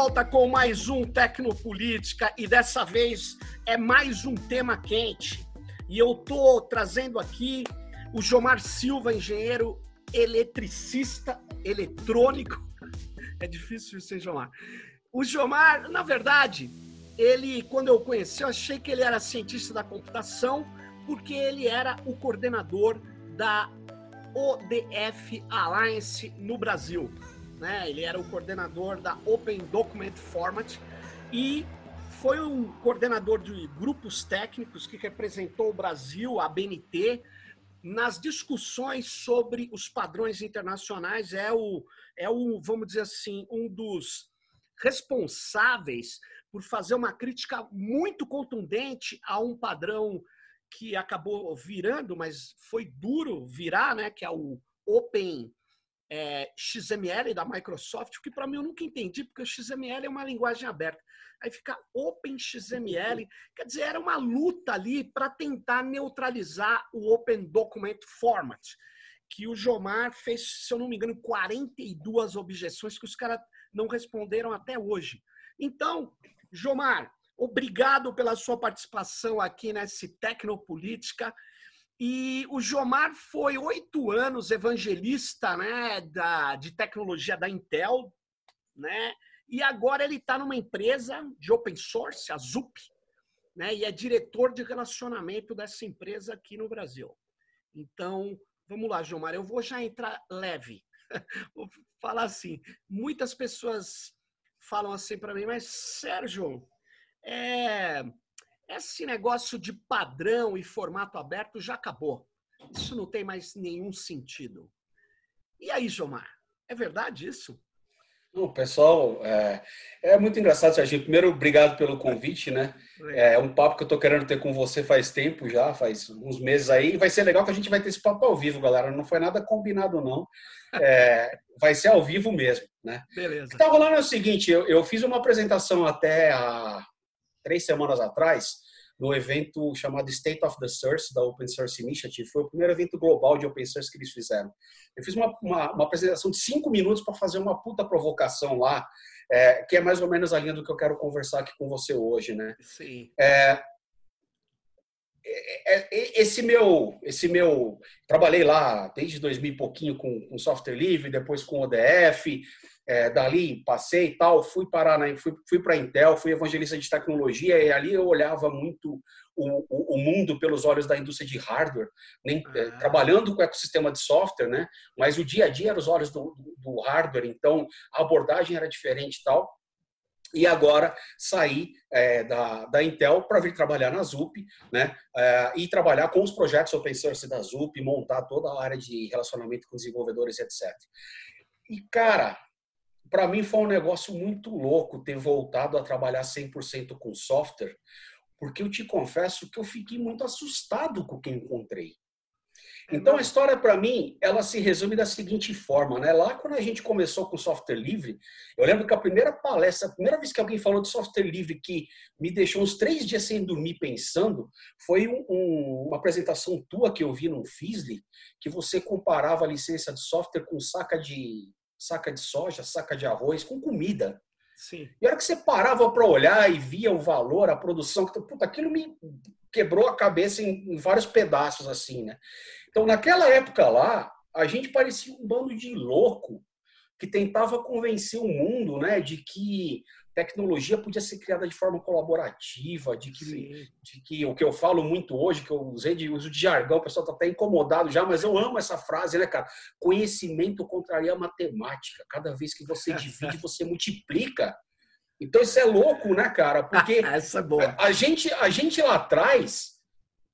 Volta com mais um Tecnopolítica e dessa vez é mais um tema quente. E eu tô trazendo aqui o Jomar Silva, engenheiro eletricista eletrônico. É difícil hein, Jomar? O Jomar, na verdade, ele, quando eu conheci, eu achei que ele era cientista da computação, porque ele era o coordenador da ODF Alliance no Brasil né? Ele era o coordenador da Open Document Format e foi um coordenador de grupos técnicos que representou o Brasil, a BNT, nas discussões sobre os padrões internacionais. É o, é o, vamos dizer assim, um dos responsáveis por fazer uma crítica muito contundente a um padrão que acabou virando, mas foi duro virar, né? Que é o Open é, XML da Microsoft, o que para mim eu nunca entendi, porque o XML é uma linguagem aberta. Aí fica OpenXML, quer dizer, era uma luta ali para tentar neutralizar o Open Document Format, que o Jomar fez, se eu não me engano, 42 objeções que os caras não responderam até hoje. Então, Jomar, obrigado pela sua participação aqui nesse Tecnopolítica. E o Jomar foi oito anos evangelista né, da, de tecnologia da Intel, né? E agora ele está numa empresa de open source, a ZUP, né? E é diretor de relacionamento dessa empresa aqui no Brasil. Então, vamos lá, Jomar, eu vou já entrar leve. vou falar assim, muitas pessoas falam assim para mim, mas Sérgio, é, esse negócio de padrão e formato aberto já acabou. Isso não tem mais nenhum sentido. E aí, Jomar, é verdade isso? O pessoal, é, é, muito engraçado, Serginho. Primeiro, obrigado pelo convite, né? É um papo que eu estou querendo ter com você faz tempo já, faz uns meses aí. Vai ser legal que a gente vai ter esse papo ao vivo, galera. Não foi nada combinado, não. É, vai ser ao vivo mesmo, né? Beleza. O que tá rolando é o seguinte, eu, eu fiz uma apresentação até a três semanas atrás, no evento chamado State of the Source, da Open Source Initiative. Foi o primeiro evento global de Open Source que eles fizeram. Eu fiz uma, uma, uma apresentação de cinco minutos para fazer uma puta provocação lá, é, que é mais ou menos a linha do que eu quero conversar aqui com você hoje, né? Sim. É, é, é esse meu, esse meu, trabalhei lá desde 2000 e pouquinho com, com software livre, depois com ODF, é, dali passei e tal, fui parar na, fui, fui para a Intel, fui evangelista de tecnologia e ali eu olhava muito o, o, o mundo pelos olhos da indústria de hardware, nem, é, ah. trabalhando com o ecossistema de software, né? Mas o dia a dia era os olhos do, do hardware, então a abordagem era diferente e tal. E agora saí é, da, da Intel para vir trabalhar na ZUP, né? É, e trabalhar com os projetos open source da ZUP, montar toda a área de relacionamento com desenvolvedores, etc. E, cara, para mim foi um negócio muito louco ter voltado a trabalhar 100% com software, porque eu te confesso que eu fiquei muito assustado com o que encontrei. Então a história para mim, ela se resume da seguinte forma, né? Lá quando a gente começou com software livre, eu lembro que a primeira palestra, a primeira vez que alguém falou de software livre que me deixou uns três dias sem dormir pensando, foi um, um, uma apresentação tua que eu vi no Fizzly, que você comparava a licença de software com saca de saca de soja, saca de arroz, com comida. Sim. E a hora que você parava para olhar e via o valor, a produção, puta, aquilo me quebrou a cabeça em, em vários pedaços, assim, né? Então, naquela época lá, a gente parecia um bando de louco que tentava convencer o mundo, né, de que tecnologia podia ser criada de forma colaborativa, de que, de que o que eu falo muito hoje, que eu usei de uso de jargão, o pessoal está até incomodado já, mas eu amo essa frase, né, cara? Conhecimento contraria a matemática. Cada vez que você divide, você multiplica. Então isso é louco, né, cara? Porque essa é boa. A, a gente, a gente lá atrás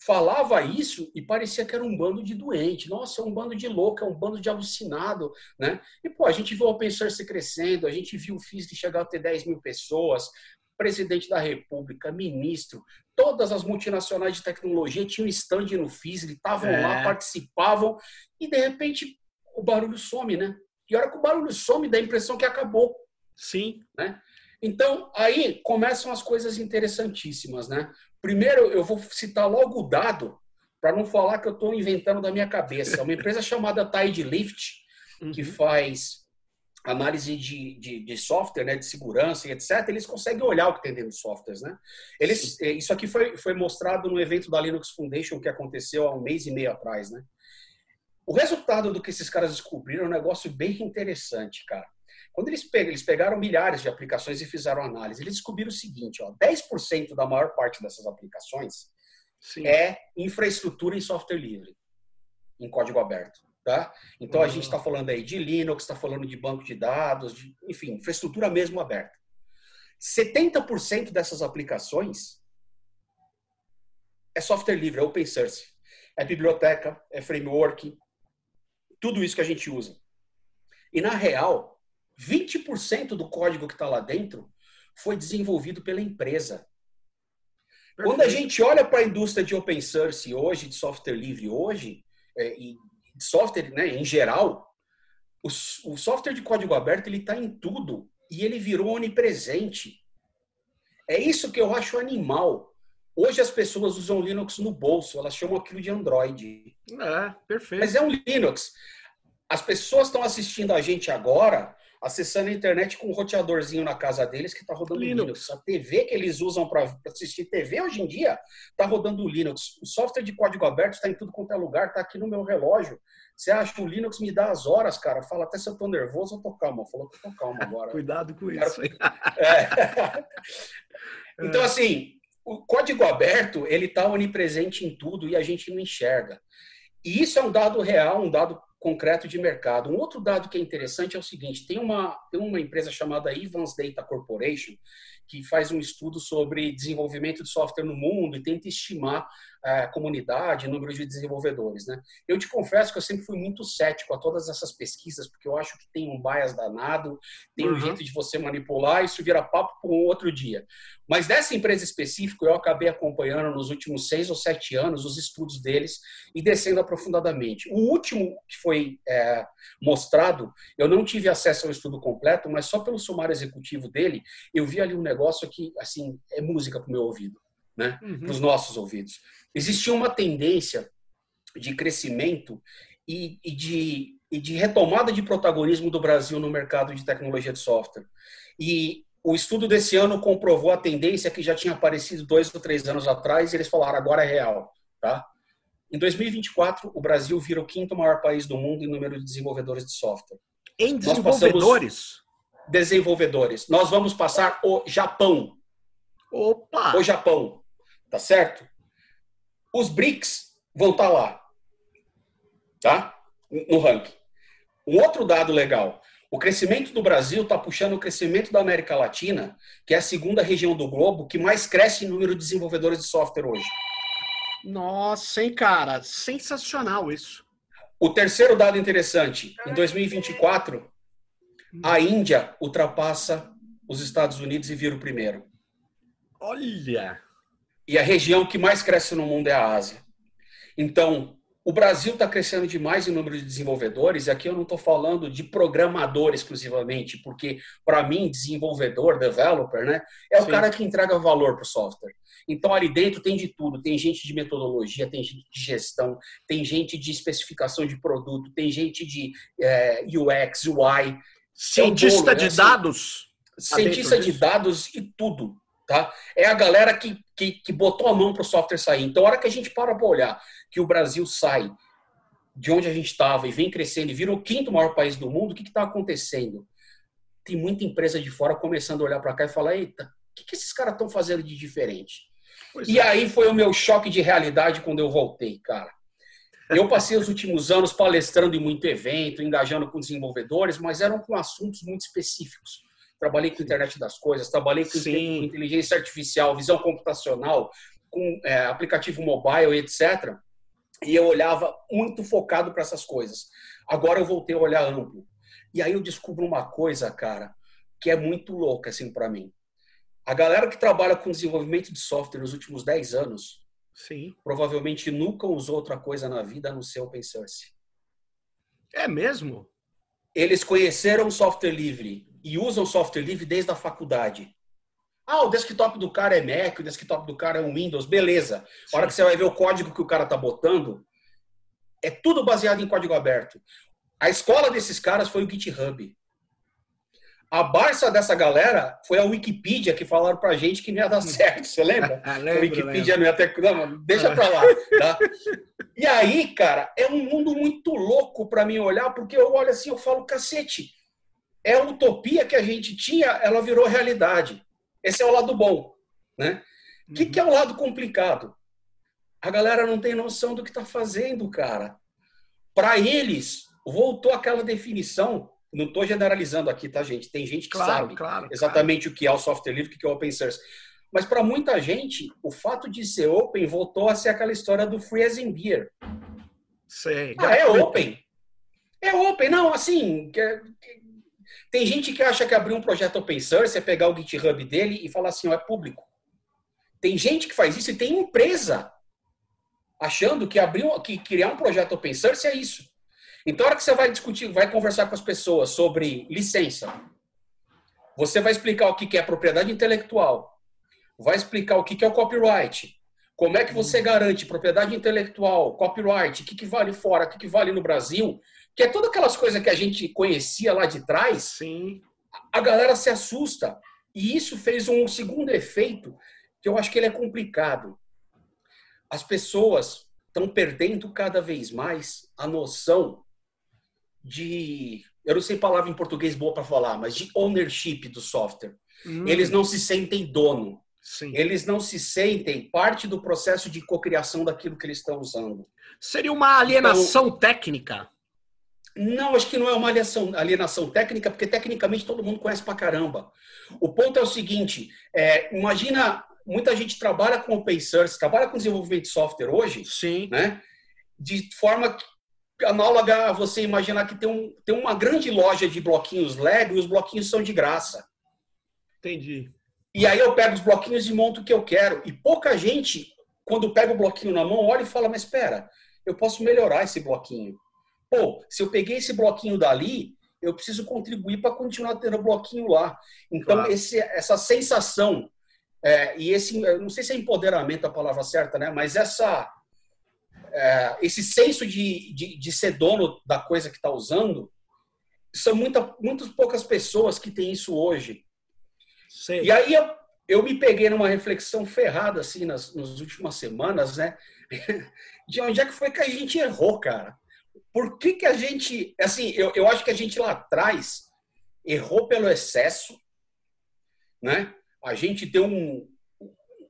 falava isso e parecia que era um bando de doente. Nossa, é um bando de louco, é um bando de alucinado, né? E, pô, a gente viu o open source crescendo, a gente viu o FISC chegar a ter 10 mil pessoas, presidente da república, ministro, todas as multinacionais de tecnologia tinham stand no FIS, estavam é. lá, participavam, e de repente o barulho some, né? E a hora que o barulho some, dá a impressão que acabou. Sim. Né? Então, aí começam as coisas interessantíssimas, né? Primeiro, eu vou citar logo o dado, para não falar que eu estou inventando da minha cabeça. Uma empresa chamada Tide Lift, que uhum. faz análise de, de, de, software, né, de segurança e etc., eles conseguem olhar o que tem dentro dos softwares. Né? Eles, eh, isso aqui foi, foi mostrado no evento da Linux Foundation que aconteceu há um mês e meio atrás. Né? O resultado do que esses caras descobriram é um negócio bem interessante, cara. Quando eles, pegam, eles pegaram milhares de aplicações e fizeram análise, eles descobriram o seguinte: ó, 10% da maior parte dessas aplicações Sim. é infraestrutura em software livre, em código aberto. Tá? Então a gente está falando aí de Linux, está falando de banco de dados, de, enfim, infraestrutura mesmo aberta. 70% dessas aplicações é software livre, é open source. É biblioteca, é framework, tudo isso que a gente usa. E na real, 20% do código que está lá dentro foi desenvolvido pela empresa. Perfeito. Quando a gente olha para a indústria de open source hoje, de software livre hoje, é, e software, né, em geral, o, o software de código aberto ele está em tudo e ele virou onipresente. É isso que eu acho animal. Hoje as pessoas usam Linux no bolso, elas chamam aquilo de Android. É, perfeito. Mas é um Linux. As pessoas estão assistindo a gente agora acessando a internet com um roteadorzinho na casa deles que está rodando Linux. Linux. A TV que eles usam para assistir TV hoje em dia está rodando Linux. O software de código aberto está em tudo quanto é lugar, está aqui no meu relógio. Você acha que o Linux me dá as horas, cara? Fala até se eu tô nervoso, eu tô calmo. Falou que eu tô calmo agora. Cuidado com isso. É. então, assim, o código aberto, ele está onipresente em tudo e a gente não enxerga. E isso é um dado real, um dado concreto de mercado. Um outro dado que é interessante é o seguinte: tem uma, tem uma empresa chamada Evans Data Corporation que faz um estudo sobre desenvolvimento de software no mundo e tenta estimar a comunidade, número de desenvolvedores. Né? Eu te confesso que eu sempre fui muito cético a todas essas pesquisas, porque eu acho que tem um bias danado, tem uhum. um jeito de você manipular, isso vira papo para um outro dia. Mas dessa empresa específica, eu acabei acompanhando nos últimos seis ou sete anos os estudos deles e descendo aprofundadamente. O último que foi é, mostrado, eu não tive acesso ao estudo completo, mas só pelo sumário executivo dele, eu vi ali um negócio que, assim, é música para o meu ouvido, né? Uhum. Para os nossos ouvidos existia uma tendência de crescimento e, e, de, e de retomada de protagonismo do Brasil no mercado de tecnologia de software. E o estudo desse ano comprovou a tendência que já tinha aparecido dois ou três anos atrás e eles falaram agora é real, tá? Em 2024, o Brasil vira o quinto maior país do mundo em número de desenvolvedores de software. Em desenvolvedores? Desenvolvedores. Nós vamos passar o Japão. Opa! O Japão, tá certo? Os BRICS vão estar tá lá, tá? No ranking. Um outro dado legal: o crescimento do Brasil está puxando o crescimento da América Latina, que é a segunda região do globo que mais cresce em número de desenvolvedores de software hoje. Nossa, hein, cara? Sensacional isso. O terceiro dado interessante: em 2024, a Índia ultrapassa os Estados Unidos e vira o primeiro. Olha! E a região que mais cresce no mundo é a Ásia. Então, o Brasil está crescendo demais em número de desenvolvedores, e aqui eu não estou falando de programador exclusivamente, porque, para mim, desenvolvedor, developer, né, é Sim. o cara que entrega valor para o software. Então, ali dentro tem de tudo: tem gente de metodologia, tem gente de gestão, tem gente de especificação de produto, tem gente de é, UX, UI. Cientista é bolo, de assim, dados? Cientista de dados e tudo. Tá? É a galera que, que, que botou a mão para o software sair. Então, a hora que a gente para para olhar que o Brasil sai de onde a gente estava e vem crescendo e vira o quinto maior país do mundo, o que está acontecendo? Tem muita empresa de fora começando a olhar para cá e falar: eita, o que, que esses caras estão fazendo de diferente? Pois e é. aí foi o meu choque de realidade quando eu voltei, cara. Eu passei os últimos anos palestrando em muito evento, engajando com desenvolvedores, mas eram com assuntos muito específicos trabalhei com internet das coisas, trabalhei com Sim. inteligência artificial, visão computacional, com é, aplicativo mobile, etc. E eu olhava muito focado para essas coisas. Agora eu voltei a olhar amplo. E aí eu descubro uma coisa, cara, que é muito louca assim para mim. A galera que trabalha com desenvolvimento de software nos últimos 10 anos, Sim. provavelmente nunca usou outra coisa na vida no seu open source. É mesmo? Eles conheceram software livre e usam software livre desde a faculdade. Ah, o desktop do cara é Mac, o desktop do cara é um Windows, beleza. A hora que você vai ver o código que o cara tá botando, é tudo baseado em código aberto. A escola desses caras foi o GitHub. A Barça dessa galera foi a Wikipedia que falaram pra gente que não ia dar certo, você lembra? lembro, a Wikipedia lembro. não ia ter. Não, deixa pra lá. Tá? E aí, cara, é um mundo muito louco pra mim olhar, porque eu olho assim, eu falo, cacete, é a utopia que a gente tinha, ela virou realidade. Esse é o lado bom, né? O que, que é o lado complicado? A galera não tem noção do que está fazendo, cara. Para eles, voltou aquela definição. Não estou generalizando aqui, tá, gente? Tem gente que Claro, sabe claro. exatamente o que é o software livre, o que é o open source. Mas para muita gente, o fato de ser open voltou a ser aquela história do free as in beer. Sei. Ah, é open. É open. Não, assim, que- tem gente que acha que abrir um projeto open source é pegar o GitHub dele e falar assim, ó, é público. Tem gente que faz isso e tem empresa achando que abrir, que criar um projeto open source é isso. Então, a hora que você vai discutir, vai conversar com as pessoas sobre licença, você vai explicar o que é propriedade intelectual, vai explicar o que que é o copyright, como é que você garante propriedade intelectual, copyright, o que, que vale fora, o que, que vale no Brasil, que é todas aquelas coisas que a gente conhecia lá de trás, Sim. a galera se assusta. E isso fez um segundo efeito que eu acho que ele é complicado. As pessoas estão perdendo cada vez mais a noção de, eu não sei palavra em português boa para falar, mas de ownership do software. Hum, Eles não se sentem dono. Sim. Eles não se sentem parte do processo de cocriação daquilo que eles estão usando. Seria uma alienação técnica. Não, acho que não é uma alienação, alienação técnica, porque tecnicamente todo mundo conhece pra caramba. O ponto é o seguinte: é, imagina, muita gente trabalha com open source, trabalha com desenvolvimento de software hoje, Sim. né? De forma análoga a você imaginar que tem, um, tem uma grande loja de bloquinhos Lego e os bloquinhos são de graça. Entendi. E aí eu pego os bloquinhos e monto o que eu quero. E pouca gente, quando pega o bloquinho na mão, olha e fala: Mas espera, eu posso melhorar esse bloquinho. Pô, se eu peguei esse bloquinho dali, eu preciso contribuir para continuar tendo bloquinho lá. Então, Claro. esse, essa sensação, é, e esse, não sei se é empoderamento a palavra certa, né? Mas essa, é, esse senso de, de, de ser dono da coisa que está usando, são muita, muitas poucas pessoas que têm isso hoje. Sei. E aí eu, eu me peguei numa reflexão ferrada, assim, nas, nas últimas semanas, né? De onde é que foi que a gente errou, cara? Por que que a gente... Assim, eu, eu acho que a gente lá atrás errou pelo excesso, né? A gente deu um,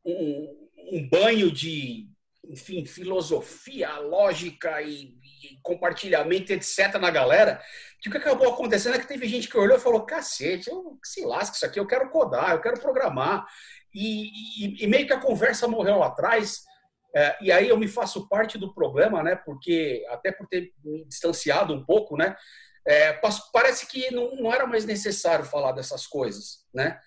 um, um banho de, enfim, filosofia, lógica e, e compartilhamento, etc. na galera, que o que acabou acontecendo é que teve gente que olhou e falou: cacete, eu se lasca isso aqui, eu quero codar, eu quero programar. E, e- e meio que a conversa morreu lá atrás. É, e aí eu me faço parte do problema, né? Porque, até por ter me distanciado um pouco, né? é, parece que não, não era mais necessário falar dessas coisas, né?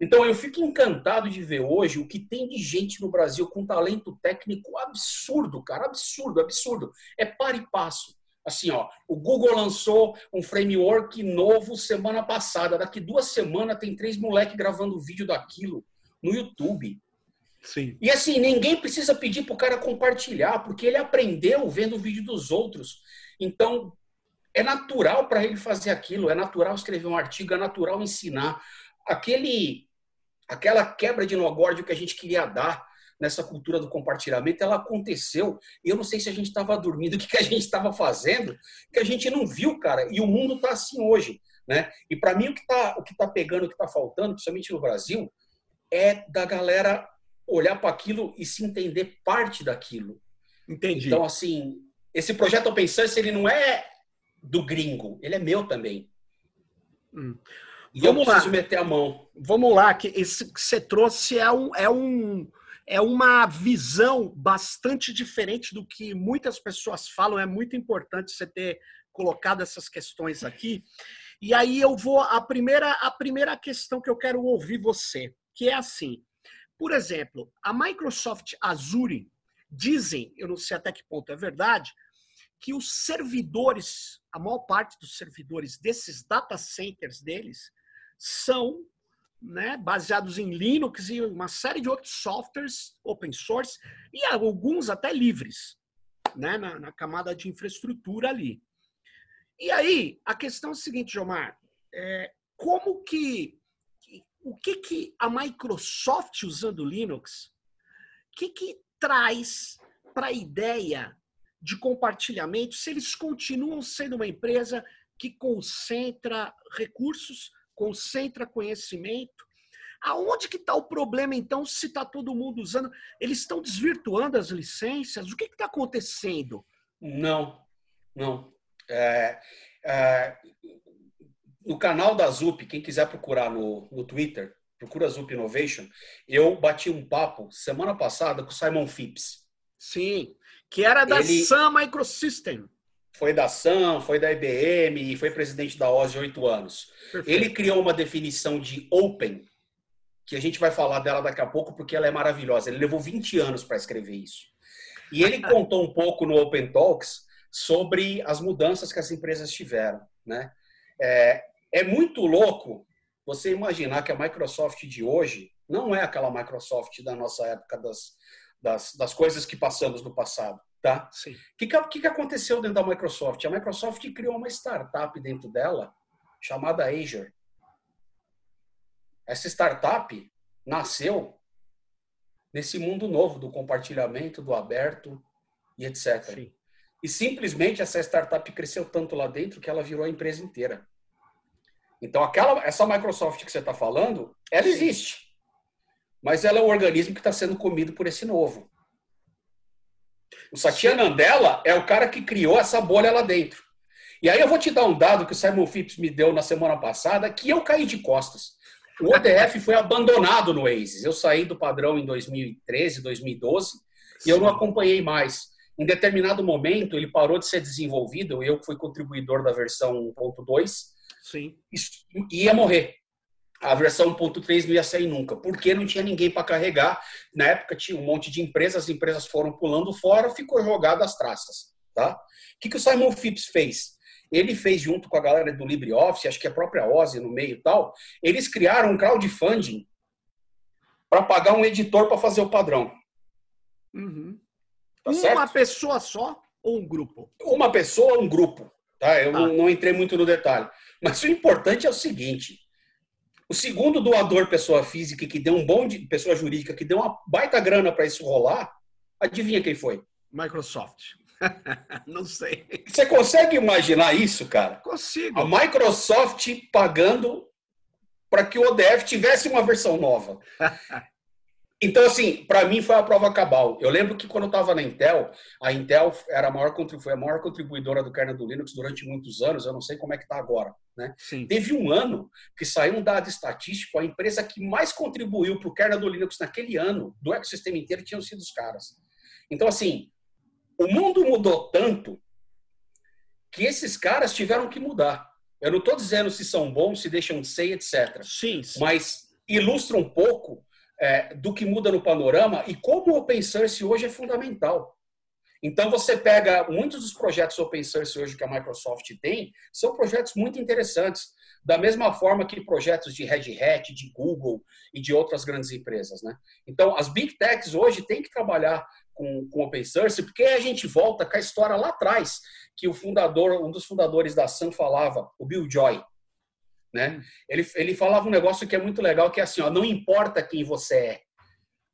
Então eu fico encantado de ver hoje o que tem de gente no Brasil com talento técnico absurdo, cara, absurdo, absurdo. É par e passo. Assim, ó, o Google lançou um framework novo semana passada. Daqui duas semanas tem três moleques gravando vídeo daquilo no YouTube. Sim. E assim, ninguém precisa pedir para o cara compartilhar, porque ele aprendeu vendo o vídeo dos outros. Então, é natural para ele fazer aquilo, é natural escrever um artigo, é natural ensinar. Aquele, aquela quebra de nogórdio que a gente queria dar nessa cultura do compartilhamento, ela aconteceu. Eu não sei se a gente estava dormindo, o que, que a gente estava fazendo, que a gente não viu, cara. E o mundo está assim hoje. Né? E para mim, o que está tá pegando, o que está faltando, principalmente no Brasil, é da galera olhar para aquilo e se entender parte daquilo. Entendi. Então, assim, esse projeto Open Source, ele não é do gringo, ele é meu também. Hum. E Vamos eu preciso lá. meter a mão. Vamos lá, que esse que você trouxe é, um, é, um, é uma visão bastante diferente do que muitas pessoas falam. É muito importante você ter colocado essas questões aqui. E aí eu vou a primeira a primeira questão que eu quero ouvir você, que é assim. Por exemplo, a Microsoft Azure dizem, eu não sei até que ponto é verdade, que os servidores, a maior parte dos servidores desses data centers deles são né, baseados em Linux e uma série de outros softwares open source e alguns até livres, né, na, na camada de infraestrutura ali. E aí, a questão é a seguinte, Jomar, é, como que o que que a Microsoft usando Linux, o que que traz para a ideia de compartilhamento se eles continuam sendo uma empresa que concentra recursos, concentra conhecimento. Aonde que está o problema, então, se está todo mundo usando? Eles estão desvirtuando as licenças? O que está acontecendo? Não, não. É, é, no canal da ZUP, quem quiser procurar no, no Twitter, procura ZUP Innovation, eu bati um papo semana passada com o Simon Phipps. Sim, que era da Ele... Sun Microsystem foi da Sun, foi da IBM e foi presidente da OSI oito anos. Perfeito. Ele criou uma definição de open, que a gente vai falar dela daqui a pouco porque ela é maravilhosa. Ele levou 20 anos para escrever isso. E ele contou um pouco no Open Talks sobre as mudanças que as empresas tiveram. Né? É, é muito louco você imaginar que a Microsoft de hoje não é aquela Microsoft da nossa época das, das, das coisas que passamos no passado. Tá? Sim. O que, que, que aconteceu dentro da Microsoft? A Microsoft criou uma startup dentro dela chamada Azure. Essa startup nasceu nesse mundo novo do compartilhamento, do aberto e etc. Sim. E simplesmente essa startup cresceu tanto lá dentro que ela virou a empresa inteira. Então, aquela, essa Microsoft que você está falando, ela existe. Mas ela é o organismo que está sendo comido por esse novo. O Satya Nadella é o cara que criou essa bolha lá dentro. E aí eu vou te dar um dado que o Simon Phipps me deu na semana passada, que eu caí de costas. O ODF foi abandonado no Oasis. Eu saí do padrão em 2013, 2012, Sim. e eu não acompanhei mais. Em determinado momento, ele parou de ser desenvolvido, eu fui contribuidor da versão 1.2, Sim. ia morrer a versão 1.3 não ia sair nunca, porque não tinha ninguém para carregar. Na época tinha um monte de empresas, as empresas foram pulando fora, ficou jogado as traças. Tá? O que, que o Simon Phipps fez? Ele fez junto com a galera do LibreOffice, acho que a própria Ozzy no meio e tal, eles criaram um crowdfunding para pagar um editor para fazer o padrão. Uhum. Tá Uma certo? pessoa só ou um grupo? Uma pessoa ou um grupo. Tá? Eu tá. Não, não entrei muito no detalhe. Mas o importante é o seguinte: o segundo doador, pessoa física, que deu um bom de pessoa jurídica, que deu uma baita grana para isso rolar, adivinha quem foi? Microsoft. Não sei. Você consegue imaginar isso, cara? Consigo. A Microsoft pagando para que o ODF tivesse uma versão nova. Então, assim, para mim foi a prova cabal. Eu lembro que quando eu estava na Intel, a Intel era a maior, foi a maior contribuidora do kernel do Linux durante muitos anos, eu não sei como é que está agora. Né? Teve um ano que saiu um dado estatístico, a empresa que mais contribuiu para o kernel do Linux naquele ano, do ecossistema inteiro, tinham sido os caras. Então, assim, o mundo mudou tanto que esses caras tiveram que mudar. Eu não estou dizendo se são bons, se deixam de ser, etc. Sim, sim. Mas ilustra um pouco é, do que muda no panorama e como o open source hoje é fundamental. Então, você pega muitos dos projetos open source hoje que a Microsoft tem, são projetos muito interessantes, da mesma forma que projetos de Red Hat, de Google e de outras grandes empresas. Né? Então, as Big Techs hoje têm que trabalhar com, com open source, porque a gente volta com a história lá atrás, que o fundador, um dos fundadores da Sun falava, o Bill Joy. Né? Ele, ele falava um negócio que é muito legal, que é assim, ó, não importa quem você é,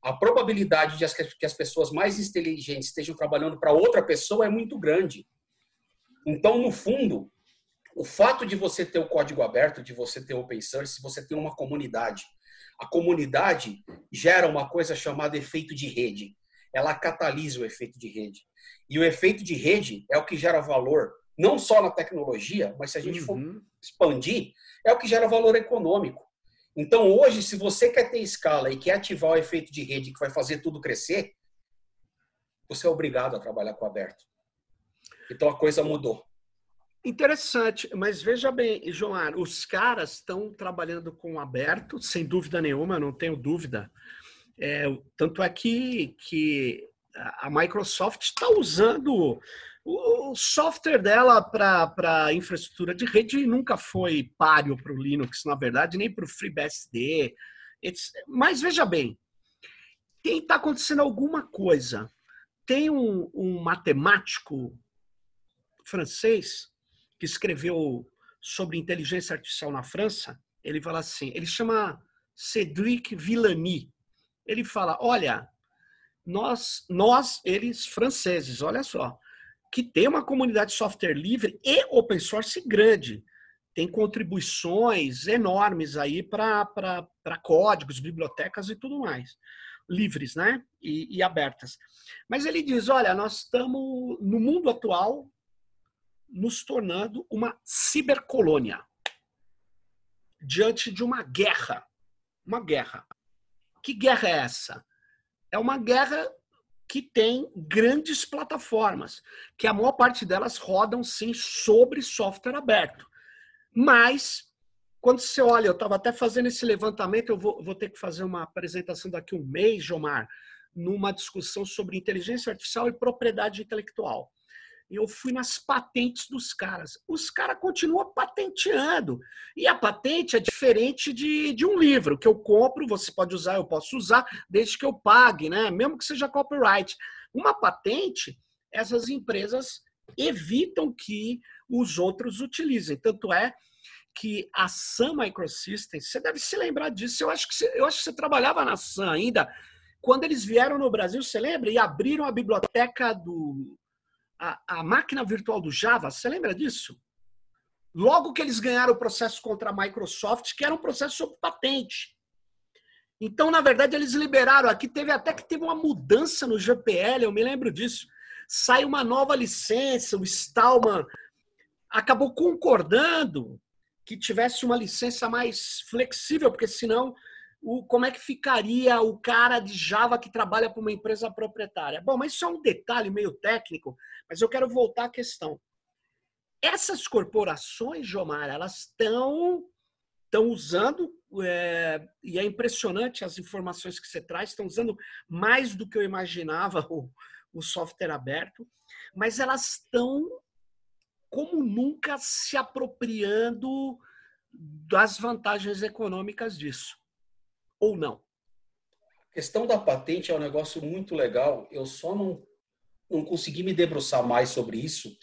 a probabilidade de as, que as pessoas mais inteligentes estejam trabalhando para outra pessoa é muito grande. Então, no fundo, o fato de você ter o código aberto, de você ter open source, você tem uma comunidade. A comunidade gera uma coisa chamada efeito de rede. Ela catalisa o efeito de rede. E o efeito de rede é o que gera valor, não só na tecnologia, mas se a gente uhum. for expandir, é o que gera valor econômico. Então, hoje, se você quer ter escala e quer ativar o efeito de rede que vai fazer tudo crescer, você é obrigado a trabalhar com aberto. Então, a coisa mudou. Interessante, mas veja bem, João, os caras estão trabalhando com aberto, sem dúvida nenhuma, não tenho dúvida. É, tanto é que, que a Microsoft está usando o software dela para infraestrutura de rede nunca foi páreo para o Linux, na verdade, nem para o FreeBSD. Mas veja bem, tem está acontecendo alguma coisa. Tem um, um matemático francês que escreveu sobre inteligência artificial na França, Ele fala assim, ele chama Cédric Villani. Ele fala, olha, nós, nós, eles franceses, olha só, que tem uma comunidade de software livre e open source grande. Tem contribuições enormes aí para códigos, bibliotecas e tudo mais. Livres, né? E, e abertas. Mas ele diz: olha, nós estamos, no mundo atual, nos tornando uma cibercolônia diante de uma guerra. Uma guerra. Que guerra é essa? É uma guerra que tem grandes plataformas, que a maior parte delas rodam sim sobre software aberto. Mas, quando você olha, eu estava até fazendo esse levantamento, eu vou, vou ter que fazer uma apresentação daqui um mês, Jomar, numa discussão sobre inteligência artificial e propriedade intelectual eu fui nas patentes dos caras. Os caras continuam patenteando. E a patente é diferente de, de um livro que eu compro, você pode usar, eu posso usar, desde que eu pague, né? Mesmo que seja copyright. Uma patente, essas empresas evitam que os outros utilizem. Tanto é que a Sun Microsystems, você deve se lembrar disso. Eu acho que você, eu acho que você trabalhava na Sun ainda. Quando eles vieram no Brasil, você lembra? E abriram a biblioteca do, a, a máquina virtual do Java, você lembra disso? Logo que eles ganharam o processo contra a Microsoft, que era um processo sobre patente. Então, na verdade, eles liberaram aqui, teve até que teve uma mudança no GPL, eu me lembro disso. Sai uma nova licença, o Stallman acabou concordando que tivesse uma licença mais flexível, porque senão o, como é que ficaria o cara de Java que trabalha para uma empresa proprietária. Bom, mas isso é um detalhe meio técnico, mas eu quero voltar à questão. Essas corporações, Jomar, elas estão estão usando, é, e é impressionante as informações que você traz, estão usando mais do que eu imaginava o, o software aberto, mas elas estão, como nunca, se apropriando das vantagens econômicas disso ou não? A questão da patente é um negócio muito legal. Eu só não, não consegui me debruçar mais sobre isso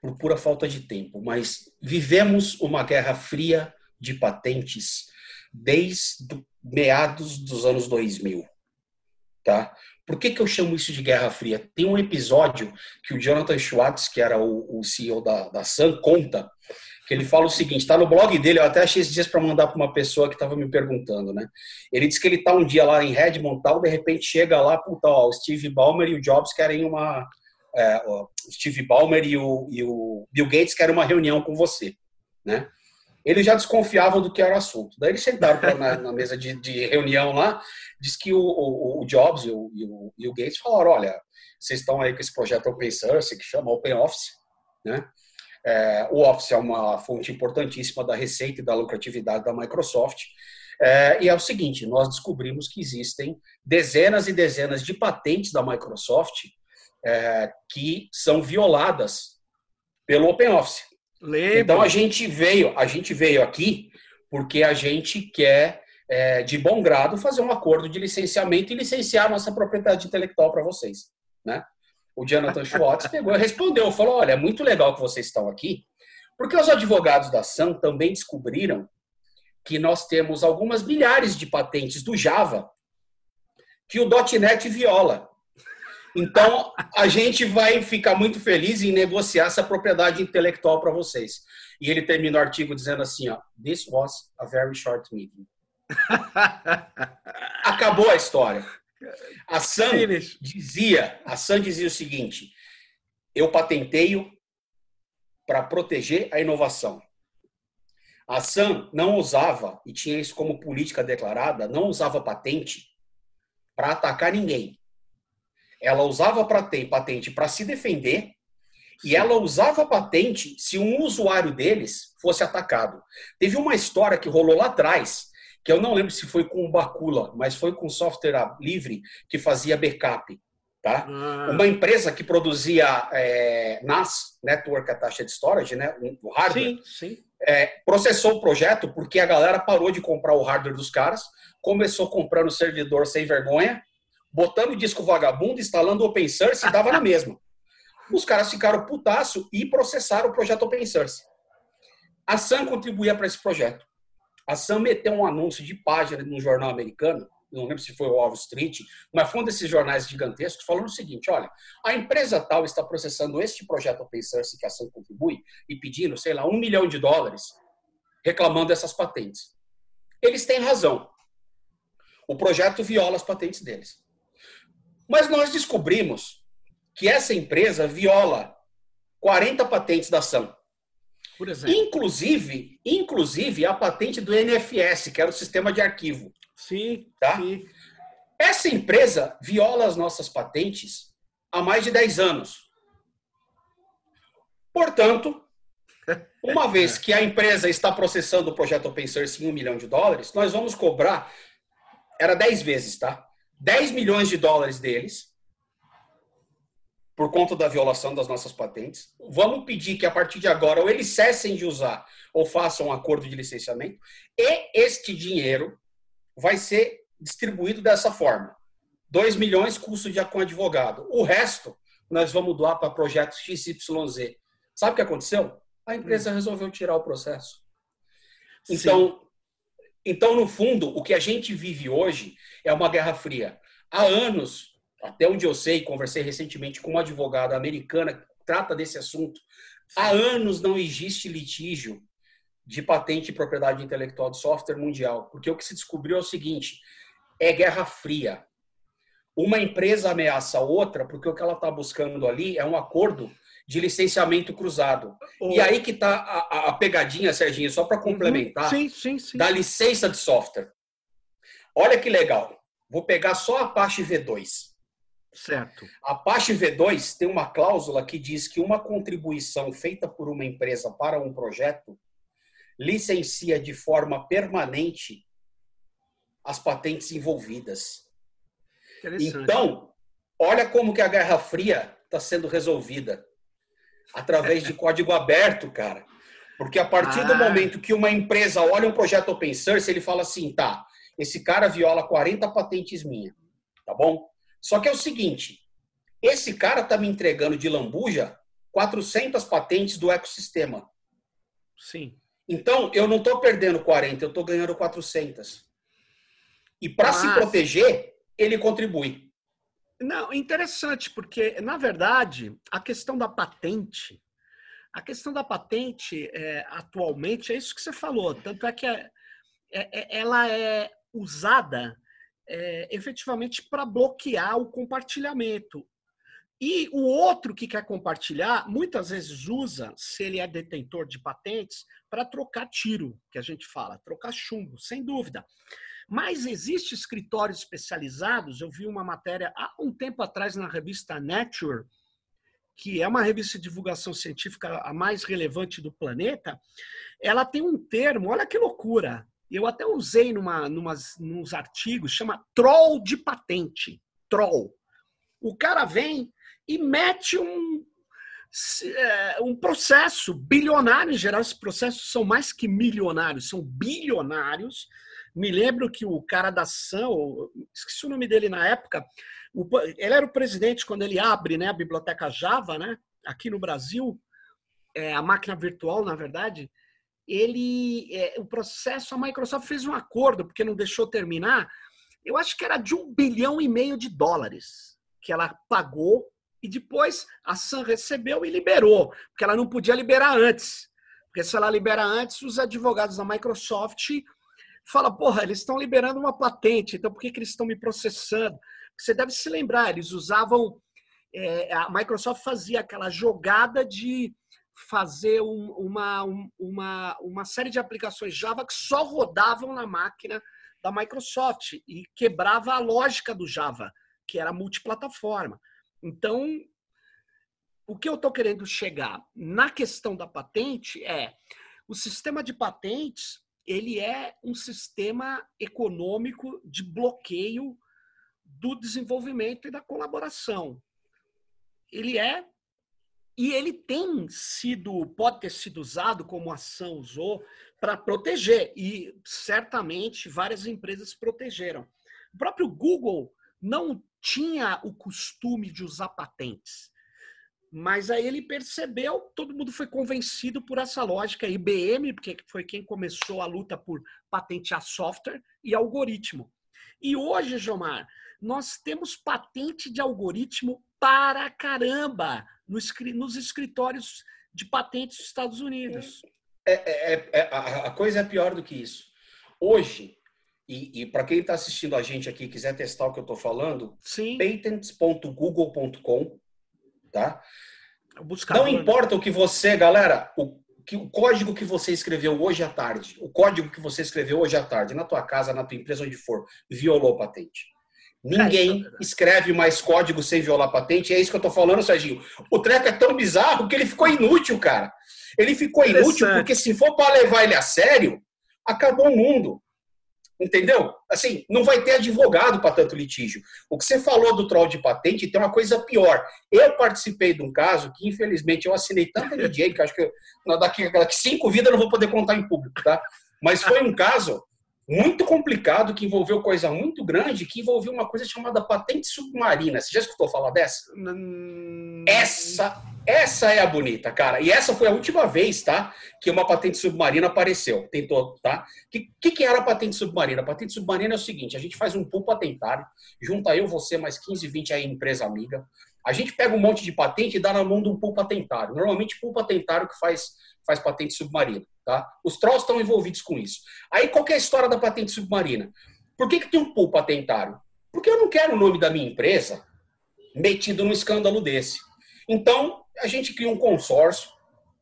por pura falta de tempo. Mas vivemos uma guerra fria de patentes desde meados dos anos 2000. Tá? Por que, que eu chamo isso de Guerra Fria? Tem um episódio que o Jonathan Schwartz, que era o, o CEO da, da Sun, conta que ele fala o seguinte, está no blog dele, eu até achei esses dias para mandar para uma pessoa que estava me perguntando, né? Ele disse que ele está um dia lá em Redmond, tal, de repente chega lá, puta, ó, o Steve Ballmer e o Jobs querem uma... É, o Steve Ballmer e o, e o Bill Gates querem uma reunião com você, né? Eles já desconfiavam do que era o assunto. Daí eles sentaram pra, na, na, mesa de, de, reunião lá, diz que o, o, o Jobs e o, e o Gates falaram, olha, vocês estão aí com esse projeto Open Source, que chama Open Office, né? É, o Office é uma fonte importantíssima da receita e da lucratividade da Microsoft. É, e é o seguinte: nós descobrimos que existem dezenas e dezenas de patentes da Microsoft é, que são violadas pelo OpenOffice. Lembra. Então a gente veio, a gente veio aqui porque a gente quer é, de bom grado fazer um acordo de licenciamento e licenciar nossa propriedade intelectual para vocês, né? O Jonathan Schwartz pegou e respondeu, falou, olha, é muito legal que vocês estão aqui, porque os advogados da SAM também descobriram que nós temos algumas milhares de patentes do Java que o .NET viola. Então, a gente vai ficar muito feliz em negociar essa propriedade intelectual para vocês. E ele termina o artigo dizendo assim, ó, This was a very short meeting. Acabou a história. A Sam dizia, a Sam dizia o seguinte: eu patenteio para proteger a inovação. A Sam não usava, e tinha isso como política declarada, não usava patente para atacar ninguém. Ela usava patente para se defender e ela usava patente se um usuário deles fosse atacado. Teve uma história que rolou lá atrás, que eu não lembro se foi com o Bacula, mas foi com software livre que fazia backup. Tá? Ah. Uma empresa que produzia é, NAS, Network Attached Storage, né, o hardware, sim, sim. É, processou o projeto porque a galera parou de comprar o hardware dos caras, começou comprando servidor sem vergonha, botando disco vagabundo, instalando open source e dava na mesma. Os caras ficaram putaço e processaram o projeto open source. A Sun contribuía para esse projeto. A Sam meteu um anúncio de página no jornal americano, não lembro se foi o Wall Street, mas foi um desses jornais gigantescos, falando o seguinte: olha, a empresa tal está processando este projeto open source que a Sam contribui e pedindo, sei lá, um milhão de dólares, reclamando essas patentes. Eles têm razão. O projeto viola as patentes deles. Mas nós descobrimos que essa empresa viola 40 patentes da Sam. Inclusive, inclusive a patente do NFS, que era o sistema de arquivo. Sim, tá? sim. Essa empresa viola as nossas patentes há mais de 10 anos. Portanto, uma vez que a empresa está processando o projeto Open Source em um milhão de dólares, nós vamos cobrar, era 10 vezes, tá? 10 milhões de dólares deles, por conta da violação das nossas patentes. Vamos pedir que a partir de agora ou eles cessem de usar ou façam um acordo de licenciamento e este dinheiro vai ser distribuído dessa forma. 2 milhões custo de com advogado. O resto nós vamos doar para projetos XYZ. Sabe o que aconteceu? A empresa hum. resolveu tirar o processo. Então, então, no fundo, o que a gente vive hoje é uma guerra fria. Há anos, até onde eu sei, conversei recentemente com uma advogada americana que trata desse assunto. Há anos não existe litígio de patente e propriedade intelectual de software mundial, porque o que se descobriu é o seguinte: é guerra fria. Uma empresa ameaça a outra porque o que ela está buscando ali é um acordo de licenciamento cruzado. Oh. E aí que está a, a, pegadinha, Serginho, só para uhum. complementar, sim, sim, sim. da licença de software. Olha que legal. Vou pegar só a Apache V2. Certo. A Apache V2 tem uma cláusula que diz que uma contribuição feita por uma empresa para um projeto licencia de forma permanente as patentes envolvidas. Então, olha como que a Guerra Fria está sendo resolvida através de código aberto, cara. Porque a partir ah. do momento que uma empresa olha um projeto open source, ele fala assim, tá, esse cara viola 40 patentes minhas, tá bom? Só que é o seguinte, esse cara tá me entregando de lambuja 400 patentes do ecossistema. Sim. Então, eu não estou perdendo 40, eu estou ganhando 400. E para se proteger, ele contribui. Não, interessante, porque, na verdade, a questão da patente, a questão da patente, é, atualmente, é isso que você falou. Tanto é que é, é, é ela é usada é, efetivamente para bloquear o compartilhamento. E o outro que quer compartilhar, muitas vezes usa, se ele é detentor de patentes, para trocar tiro, que a gente fala, trocar chumbo, sem dúvida. Mas existem escritórios especializados, eu vi uma matéria há um tempo atrás na revista Nature, que é uma revista de divulgação científica a mais relevante do planeta, ela tem um termo, olha que loucura, eu até usei numa, numas, nos artigos, chama troll de patente. Troll. O cara vem e mete um, é, um processo bilionário. Em geral, esses processos são mais que milionários, são bilionários. Me lembro que o cara da ação, esqueci o nome dele na época, ele era o presidente quando ele abre né, a biblioteca Java, né, aqui no Brasil, é, a máquina virtual, na verdade ele é, o processo, a Microsoft fez um acordo, porque não deixou terminar, eu acho que era de um bilhão e meio de dólares que ela pagou e depois a Sun recebeu e liberou, porque ela não podia liberar antes. Porque se ela libera antes, os advogados da Microsoft falam, porra, eles estão liberando uma patente, então por que, que eles estão me processando? Você deve se lembrar, eles usavam. É, a Microsoft fazia aquela jogada de fazer um, uma, uma, uma série de aplicações Java que só rodavam na máquina da Microsoft e quebrava a lógica do Java, que era multiplataforma. Então, o que eu estou querendo chegar na questão da patente é o sistema de patentes ele é um sistema econômico de bloqueio do desenvolvimento e da colaboração. Ele é e ele tem sido, pode ter sido usado como ação usou para proteger, e certamente várias empresas protegeram. O próprio Google não tinha o costume de usar patentes. Mas aí ele percebeu, todo mundo foi convencido por essa lógica. IBM, porque foi quem começou a luta por patentear software e algoritmo. E hoje, Jomar, nós temos patente de algoritmo para caramba nos escritórios de patentes dos Estados Unidos. É, é, é, é a coisa é pior do que isso. Hoje, e, e para quem está assistindo a gente aqui quiser testar o que eu estou falando, patents.google.com, tá? Não né? importa o que você, galera, o, que, o código que você escreveu hoje à tarde, o código que você escreveu hoje à tarde, na tua casa, na tua empresa, onde for, violou a patente. Ninguém é escreve mais código sem violar patente. É isso que eu tô falando, Serginho. O treco é tão bizarro que ele ficou inútil, cara. Ele ficou inútil porque se for para levar ele a sério, acabou o mundo. Entendeu? Assim, não vai ter advogado para tanto litígio. O que você falou do troll de patente tem uma coisa pior. Eu participei de um caso que, infelizmente, eu assinei tanta NDA que acho que daqui, daqui cinco vidas eu não vou poder contar em público, tá? Mas foi um caso muito complicado que envolveu coisa muito grande, que envolveu uma coisa chamada patente submarina. Você já escutou falar dessa? Hum... Essa, essa é a bonita, cara. E essa foi a última vez, tá, que uma patente submarina apareceu. Tentou, tá? Que que, que era a patente submarina? A patente submarina é o seguinte: a gente faz um pool patentário, junta eu, você, mais 15, 20 aí empresa amiga. A gente pega um monte de patente e dá na mão de um pool patentário. Normalmente, pool patentário que faz, faz patente submarina. Tá? Os trolls estão envolvidos com isso. Aí, qual é a história da patente submarina? Por que, que tem um pool patentário? Porque eu não quero o nome da minha empresa metido num escândalo desse. Então, a gente cria um consórcio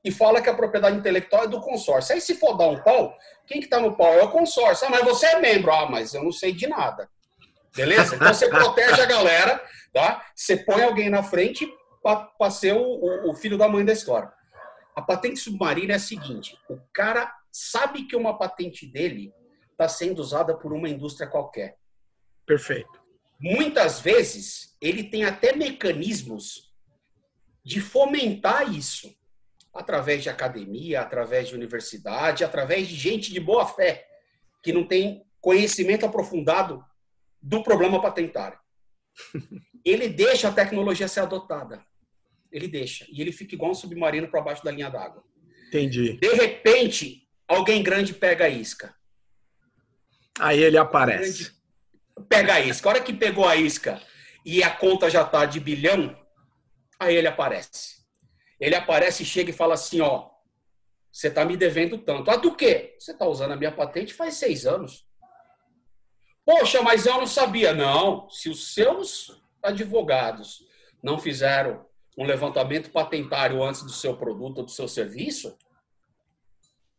e fala que a propriedade intelectual é do consórcio. Aí, se for dar um pau, quem que está no pau é o consórcio. Ah, mas você é membro. Ah, mas eu não sei de nada. Beleza? Então, você protege a galera, tá? Você põe alguém na frente para ser o, o, o filho da mãe da história. A patente submarina é a seguinte: o cara sabe que uma patente dele está sendo usada por uma indústria qualquer. Perfeito. Muitas vezes ele tem até mecanismos de fomentar isso através de academia, através de universidade, através de gente de boa fé que não tem conhecimento aprofundado do problema patentário. Ele deixa a tecnologia ser adotada ele deixa. E ele fica igual um submarino para baixo da linha d'água. Entendi. De repente, alguém grande pega a isca. Aí ele aparece. Pega a isca. A hora que pegou a isca e a conta já tá de bilhão, aí ele aparece. Ele aparece chega e fala assim, ó, você tá me devendo tanto. Ah, do quê? Você tá usando a minha patente faz seis anos. Poxa, mas eu não sabia. Não, se os seus advogados não fizeram um levantamento patentário antes do seu produto ou do seu serviço,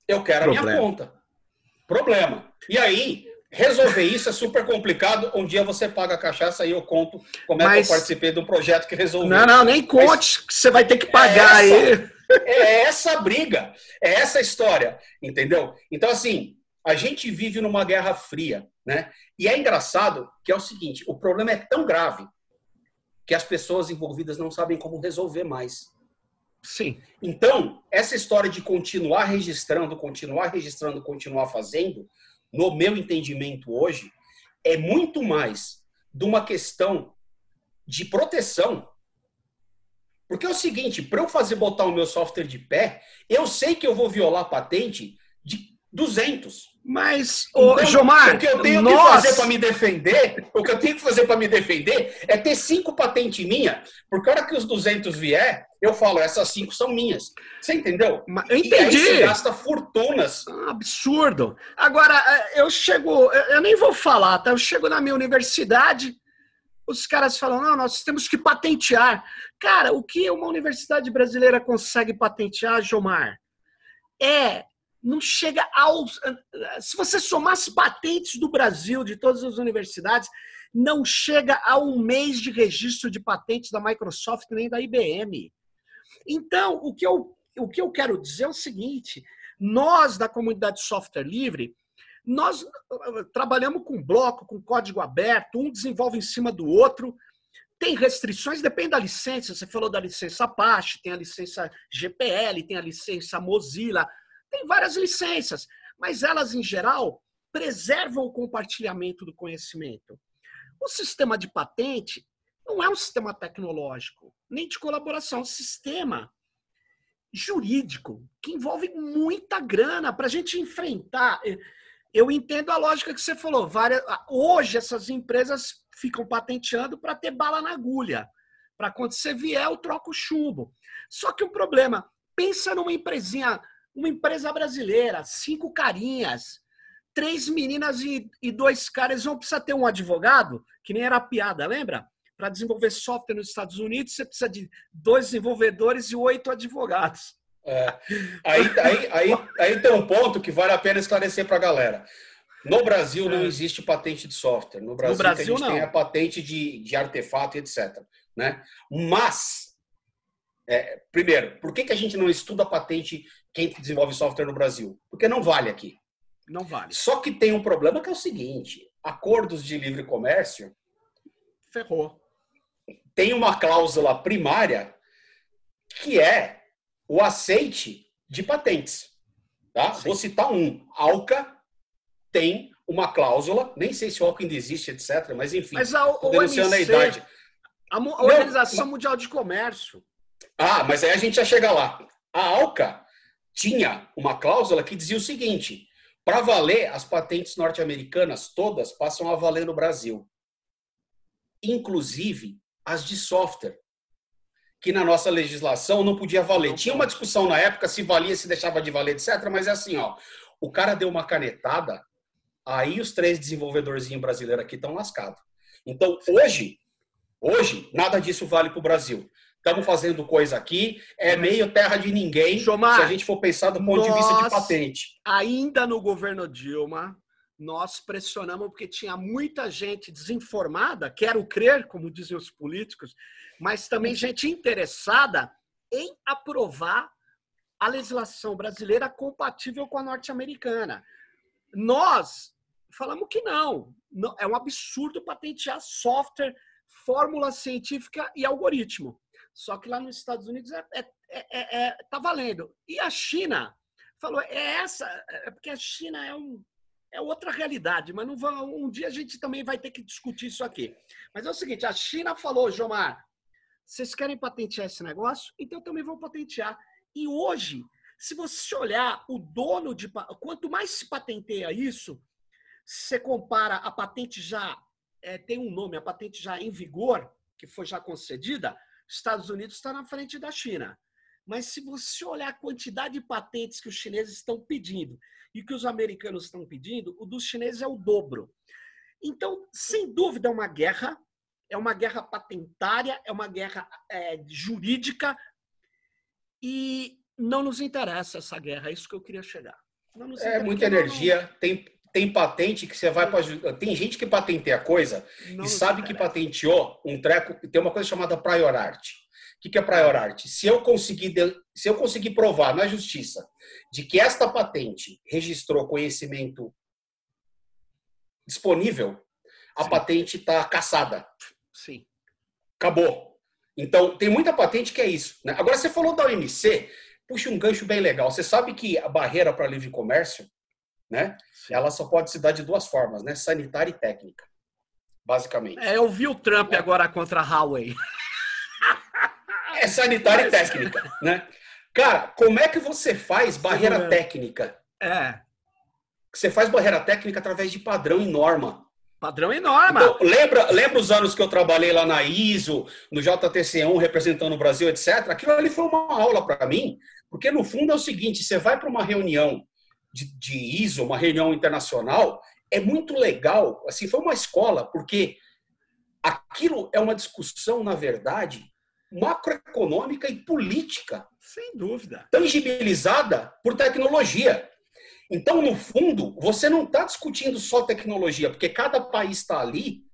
eu quero Problema. a minha conta. Problema. E aí, resolver isso é super complicado. Um dia você paga a cachaça e eu conto como é Mas... que eu participei um projeto que resolveu. Não, não, nem conte, Mas... você vai ter que pagar é essa, aí. É essa briga, é essa história, entendeu? Então, assim, a gente vive numa guerra fria, né? E é engraçado que é o seguinte: o problema é tão grave que as pessoas envolvidas não sabem como resolver mais. Sim. Então, essa história de continuar registrando, continuar registrando, continuar fazendo, no meu entendimento hoje, é muito mais de uma questão de proteção. Porque é o seguinte, para eu fazer botar o meu software de pé, eu sei que eu vou violar a patente de 200. Mas, então, Jomar, o que eu tenho que fazer para me defender, o que eu tenho que fazer para me defender é ter cinco patentes minhas, porque a hora que os 200 vier, eu falo, essas cinco são minhas. Você entendeu? Eu entendi. E aí você gasta fortunas. Ah, absurdo. Agora, é, eu chego, eu nem vou falar, tá? Eu chego na minha universidade, os caras falam, não, nós temos que patentear. Cara, o que uma universidade brasileira consegue patentear, Jomar? É não chega aos. Se você somar as patentes do Brasil, de todas as universidades, não chega a um mês de registro de patentes da Microsoft nem da IBM. Então, o que eu, o que eu quero dizer é o seguinte: nós, da comunidade software livre, nós uh, trabalhamos com bloco, com código aberto, um desenvolve em cima do outro. Tem restrições, depende da licença. Você falou da licença Apache, tem a licença GPL, tem a licença Mozilla tem várias licenças, mas elas, em geral, preservam o compartilhamento do conhecimento. O sistema de patente não é um sistema tecnológico, nem de colaboração, é um sistema jurídico que envolve muita grana para a gente enfrentar. Eu entendo a lógica que você falou. Várias, hoje essas empresas ficam patenteando para ter bala na agulha. Para quando você vier, eu troco chumbo. Só que o problema, pensa numa empresinha, uma empresa brasileira, cinco carinhas, três meninas e, e dois caras, vão precisar ter um advogado, que nem era piada, lembra? Para desenvolver software nos Estados Unidos, você precisa de dois desenvolvedores e oito advogados. É. Aí, aí, aí, aí tem um ponto que vale a pena esclarecer para a galera. No Brasil não é. existe patente de software. No Brasil, no Brasil a gente não. tem a patente de, de artefato e etc. Né? Mas, é, primeiro, por que, que a gente não estuda a patente quem desenvolve software no Brasil? Porque não vale aqui. Não vale. Só que tem um problema que é o seguinte: acordos de livre comércio. Ferrou. Tem uma cláusula primária que é o aceite de patentes. Tá? Vou citar um. Alca tem uma cláusula, nem sei se o Alca ainda existe, etc., mas enfim, mas a, denunciando a idade. A, a Organização Não, Mundial de Comércio. Ah, mas aí a gente já chega lá. A Alca tinha uma cláusula que dizia o seguinte: para valer, as patentes norte-americanas todas passam a valer no Brasil. Inclusive as de software, que na nossa legislação não podia valer. Tinha uma discussão na época se valia, se deixava de valer, etc. Mas é assim, ó. O cara deu uma canetada, aí os três desenvolvedorzinhos brasileiros aqui estão lascados. Então, hoje, hoje, nada disso vale para o Brasil estamos fazendo coisa aqui, é meio terra de ninguém, Jomar, se a gente for pensar do ponto nós, de vista de patente. Ainda no governo Dilma, nós pressionamos porque tinha muita gente desinformada, quero crer, como dizem os políticos, mas também gente interessada em aprovar a legislação brasileira compatível com a norte-americana. Nós falamos que não. É um absurdo patentear software, fórmula científica e algoritmo. Só que lá nos Estados Unidos é, é, é, é, tá valendo. E a China falou, é essa, é porque a China é, um, é outra realidade, mas não vão, um dia a gente também vai ter que discutir isso aqui. Mas é o seguinte, a China falou, Jomar, vocês querem patentear esse negócio? Então também vão patentear. E hoje, se você olhar o dono de. Quanto mais se patenteia isso, você compara a patente já. É, tem um nome, a patente já em vigor, que foi já concedida, Estados Unidos está na frente da China. Mas se você olhar a quantidade de patentes que os chineses estão pedindo e que os americanos estão pedindo, o dos chineses é o dobro. Então, sem dúvida, é uma guerra, é uma guerra patentária, é uma guerra é, jurídica e não nos interessa essa guerra, é isso que eu queria chegar. é muita energia, não... tem, tem patente que você vai para. Tem gente que patenteia coisa não e sabe que patenteou um treco. Tem uma coisa chamada prior art. O que, é prior art? Se eu conseguir, se eu conseguir provar na justiça de que esta patente registrou conhecimento disponível, a Sim. patente está caçada. Sim. Acabou. Então, tem muita patente que é isso. Né? Agora, você falou da OMC, puxa um gancho bem legal. Você sabe que a barreira para livre comércio né? Ela só pode se dar de duas formas, né? Sanitária e técnica, basicamente. É, eu vi o Trump é. agora contra a Huawei. É sanitária Mas... e técnica, né? Cara, como é que você faz barreira técnica? É. Você faz barreira técnica através de padrão e norma. Padrão e norma. Então, lembra, lembra os anos que eu trabalhei lá na ISO, no JTC1, representando o Brasil, etc? Aquilo ali foi uma aula para mim, porque no fundo é o seguinte: você vai para uma reunião de, de ISO, uma reunião internacional, é muito legal. Assim, foi uma escola, porque aquilo é uma discussão, na verdade, macroeconômica e política. Sem dúvida. Tangibilizada por tecnologia. Então, no fundo, você não está discutindo só tecnologia, porque cada país está ali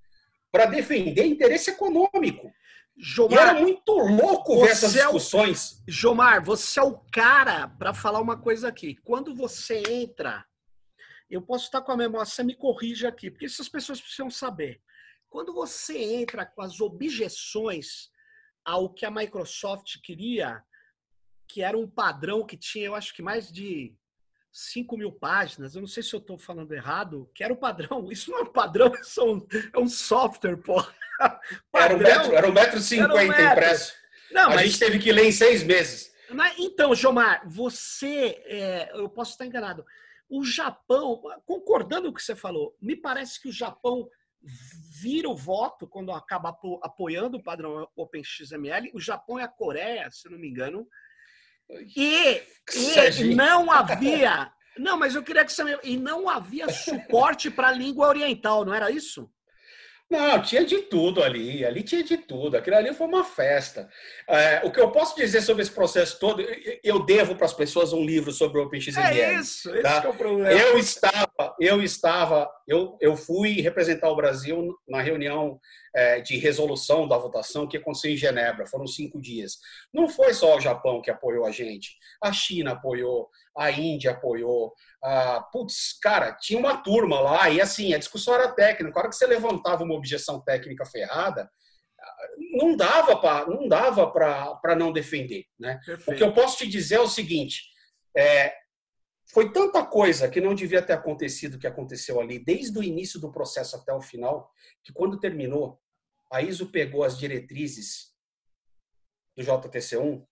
para defender interesse econômico. Jomar, era muito louco ver essas discussões. É o, Jomar, você é o cara para falar uma coisa aqui. Quando você entra, eu posso estar com a memória, você me corrige aqui, porque essas pessoas precisam saber. Quando você entra com as objeções ao que a Microsoft queria, que era um padrão que tinha, eu acho que mais de 5 mil páginas, eu não sei se eu estou falando errado, que era o padrão. Isso não é um padrão, isso é um, é um software, pô. era um metro, era um metro cinquenta um impresso. Não, a mas... gente teve que ler em seis meses. Mas, então, Jomar, você, é, eu posso estar enganado. O Japão, concordando com o que você falou, me parece que o Japão vira o voto quando acaba apoiando o padrão OpenXML. O Japão e a Coreia, se não me engano. E, e não havia. Não, mas eu queria que você. E não havia suporte para a língua oriental, não era isso? Não, tinha de tudo ali. Ali tinha de tudo. Aquilo ali foi uma festa. É, o que eu posso dizer sobre esse processo todo, eu devo para as pessoas um livro sobre o OpenXML. É isso, esse tá? é o problema. Eu estava, eu estava, eu, eu fui representar o Brasil na reunião é, de resolução da votação que aconteceu em Genebra. Foram cinco dias. Não foi só o Japão que apoiou a gente. A China apoiou, a Índia apoiou. Ah, putz, cara, tinha uma turma lá e assim, a discussão era técnica. A hora que você levantava uma objeção técnica ferrada, não dava para não dava para não defender, né? O que eu posso te dizer é o seguinte: é, foi tanta coisa que não devia ter acontecido que aconteceu ali, desde o início do processo até o final, que quando terminou, a ISO pegou as diretrizes do JTC1.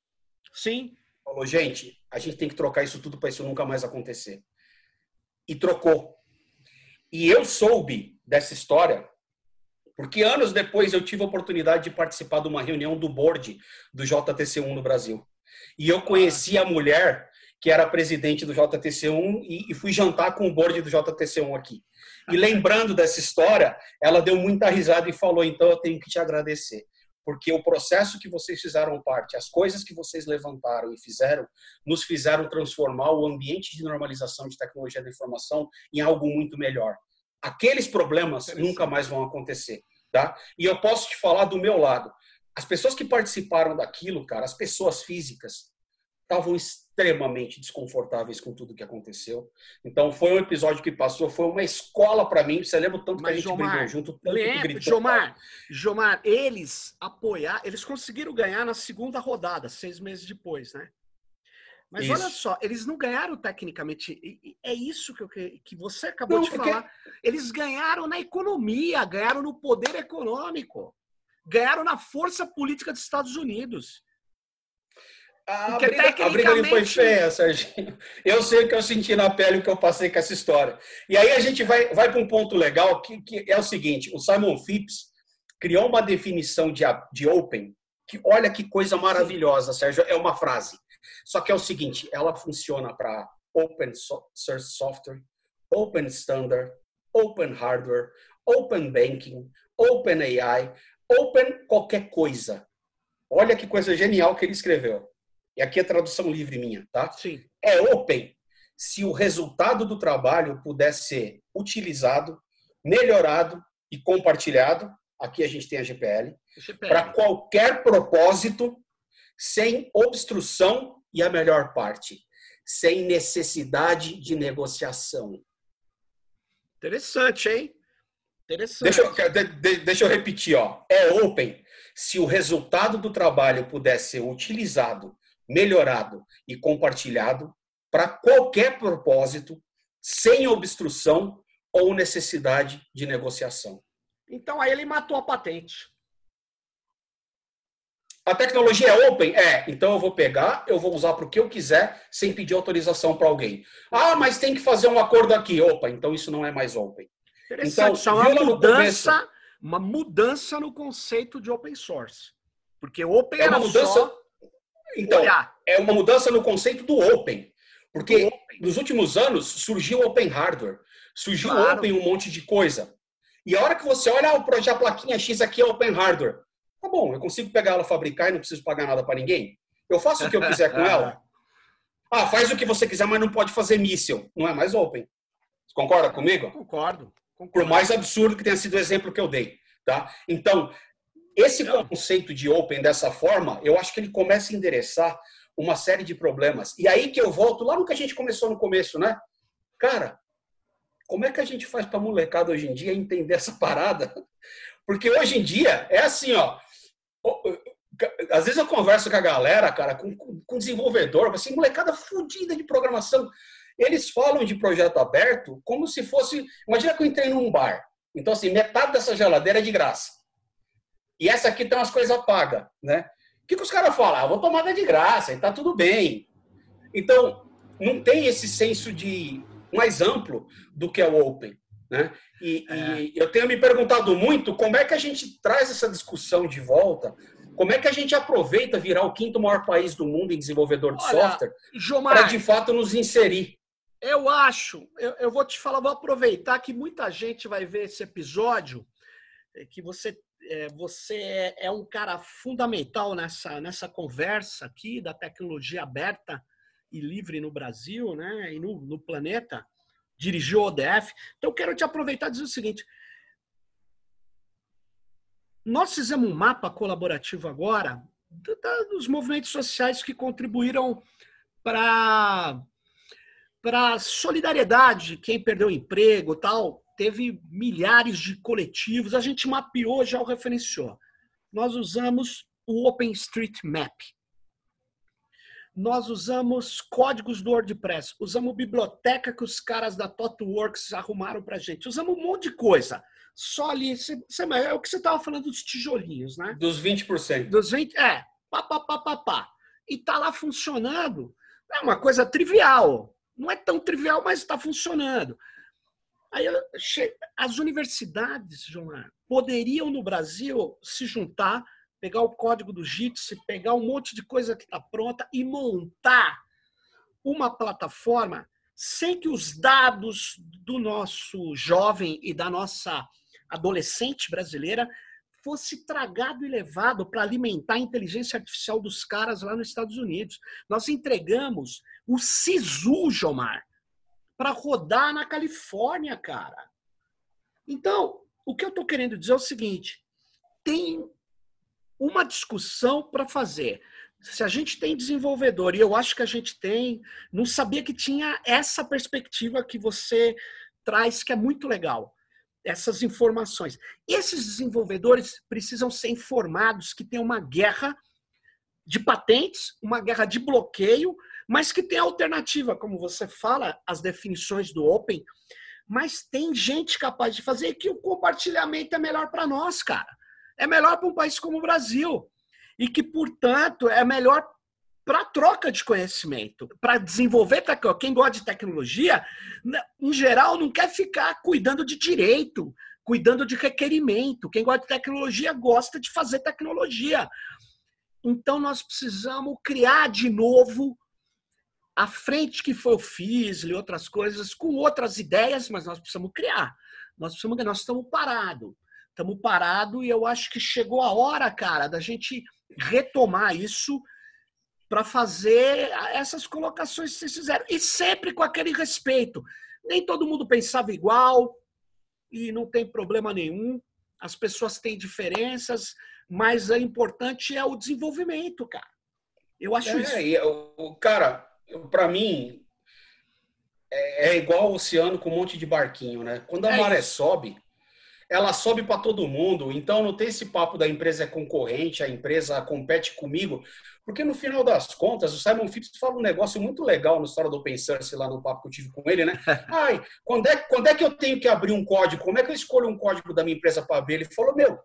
Sim. Falou, gente, a gente tem que trocar isso tudo para isso nunca mais acontecer e trocou. E eu soube dessa história porque anos depois eu tive a oportunidade de participar de uma reunião do board do JTC1 no Brasil. E eu conheci a mulher que era presidente do JTC1 e, fui jantar com o board do JTC1 aqui. E lembrando dessa história, ela deu muita risada e falou: então eu tenho que te agradecer porque o processo que vocês fizeram parte, as coisas que vocês levantaram e fizeram, nos fizeram transformar o ambiente de normalização de tecnologia da informação em algo muito melhor. Aqueles problemas nunca mais vão acontecer, tá? E eu posso te falar do meu lado. As pessoas que participaram daquilo, cara, as pessoas físicas, estavam extremamente desconfortáveis com tudo que aconteceu. Então foi um episódio que passou, foi uma escola para mim. Você lembra tanto Mas, que a gente Jomar, brigou junto, tanto lembro, que gritou. Jomar, Jomar, eles apoiar, eles conseguiram ganhar na segunda rodada, seis meses depois, né? Mas isso. olha só, eles não ganharam tecnicamente. É isso que, eu, que você acabou não, de porque... falar. Eles ganharam na economia, ganharam no poder econômico, ganharam na força política dos Estados Unidos. A Porque briga, tecnicamente... a briga ali foi feia, Serginho. Eu sei o que eu senti na pele, o que eu passei com essa história. E aí a gente vai, vai para um ponto legal, que, que é o seguinte, o Simon Phipps criou uma definição de, de open, que olha que coisa maravilhosa, Sérgio, é uma frase. Só que é o seguinte, ela funciona para open source software, open standard, open hardware, open banking, open AI, open qualquer coisa. Olha que coisa genial que ele escreveu e aqui é tradução livre minha, tá? Sim. É open se o resultado do trabalho puder ser utilizado, melhorado e compartilhado. Aqui a gente tem a GPL, GPL. para qualquer propósito, sem obstrução e a melhor parte, sem necessidade de negociação. Interessante, hein? Interessante. Deixa eu, de, deixa eu repetir, ó. É open se o resultado do trabalho puder ser utilizado, melhorado e compartilhado para qualquer propósito, sem obstrução ou necessidade de negociação. Então aí ele matou a patente. A tecnologia é open? É. Então eu vou pegar, eu vou usar para o que eu quiser, sem pedir autorização para alguém. Ah, mas tem que fazer um acordo aqui. Opa, então isso não é mais open. Interessante, então, é uma mudança, começo, uma mudança no conceito de open source. Porque open é uma mudança, só então, olhar. é uma mudança no conceito do open. Porque open. nos últimos anos surgiu o open hardware, surgiu claro. open um monte de coisa. E a hora que você olha, ah, o projeto a plaquinha X aqui é open hardware. Tá bom, eu consigo pegar ela, fabricar e não preciso pagar nada para ninguém? Eu faço o que eu quiser com ela? Ah, faz o que você quiser, mas não pode fazer míssil. Não é mais open. Você concorda comigo? Concordo. concordo. Por mais absurdo que tenha sido o exemplo que eu dei. Tá? Então, esse conceito de open dessa forma, eu acho que ele começa a endereçar uma série de problemas. E aí que eu volto lá no que a gente começou no começo, né? Cara, como é que a gente faz para molecada hoje em dia entender essa parada? Porque hoje em dia é assim, ó. Às vezes eu converso com a galera, cara, com, com desenvolvedor, assim, molecada fodida de programação. Eles falam de projeto aberto como se fosse. Imagina que eu entrei num bar. Então, assim, metade dessa geladeira é de graça. E essa aqui tem umas coisas pagas, né? O que, que os caras falam? Ah, vou tomar de graça e tá tudo bem. Então, não tem esse senso de mais amplo do que é o Open. Né? E, é. e, eu tenho me perguntado muito como é que a gente traz essa discussão de volta, como é que a gente aproveita virar o quinto maior país do mundo em desenvolvedor de Olha, software para de fato nos inserir. Eu acho, eu, eu, vou te falar, vou aproveitar que muita gente vai ver esse episódio, é, que você, você é, é um cara fundamental nessa, nessa conversa aqui da tecnologia aberta e livre no Brasil né, e no, no planeta. Dirigiu o ODF. Então, eu quero te aproveitar e dizer o seguinte: nós fizemos um mapa colaborativo agora dos movimentos sociais que contribuíram para para solidariedade, quem perdeu emprego, tal, teve milhares de coletivos, a gente mapeou, já o referenciou. Nós usamos o OpenStreetMap nós usamos códigos do WordPress, usamos biblioteca que os caras da ThoughtWorks arrumaram para gente, usamos um monte de coisa. Só ali, você, é o que você estava falando dos tijolinhos, né? Dos 20%. Dos 20%, é, pá, pá, pá, pá, pá. E tá lá funcionando. É uma coisa trivial. Não é tão trivial, mas está funcionando. Aí, as universidades, João, poderiam no Brasil se juntar pegar o código do Jitsi, pegar um monte de coisa que está pronta e montar uma plataforma sem que os dados do nosso jovem e da nossa adolescente brasileira fosse tragado e levado para alimentar a inteligência artificial dos caras lá nos Estados Unidos. Nós entregamos o SISU, Jomar, para rodar na Califórnia, cara. Então, o que eu estou querendo dizer é o seguinte: tem uma discussão para fazer. Se a gente tem desenvolvedor, e eu acho que a gente tem, não sabia que tinha essa perspectiva que você traz, que é muito legal, essas informações. Esses desenvolvedores precisam ser informados que tem uma guerra de patentes, uma guerra de bloqueio, mas que tem alternativa, como você fala, as definições do Open, mas tem gente capaz de fazer que o compartilhamento é melhor para nós, cara é melhor para um país como o Brasil. E que, portanto, é melhor para troca de conhecimento, para desenvolver quem gosta de tecnologia, né, em geral não quer ficar cuidando de direito, cuidando de requerimento. Quem gosta de tecnologia gosta de fazer tecnologia. Então nós precisamos criar de novo a frente que foi o FISL e outras coisas com outras ideias, mas nós precisamos criar. Nós precisamos, nós estamos parados estamos parados e eu acho que chegou a hora, cara, da gente retomar isso para fazer essas colocações que vocês fizeram. E sempre com aquele respeito. Nem todo mundo pensava igual e não tem problema nenhum. As pessoas têm diferenças, mas o importante é o desenvolvimento, cara. Eu acho é, isso. E, cara, para mim, é, é, igual o oceano com um monte de barquinho, né? Quando a é maré isso. sobe, ela sobe para todo mundo. Então não tem esse papo da empresa é concorrente, a empresa compete comigo, porque no final das contas, o Simon Phipps fala um negócio muito legal na história do Open Source lá no papo que eu tive com ele, né? Ai, quando é, quando é que eu tenho que abrir um código? Como é que eu escolho um código da minha empresa para abrir? Ele falou: "Meu,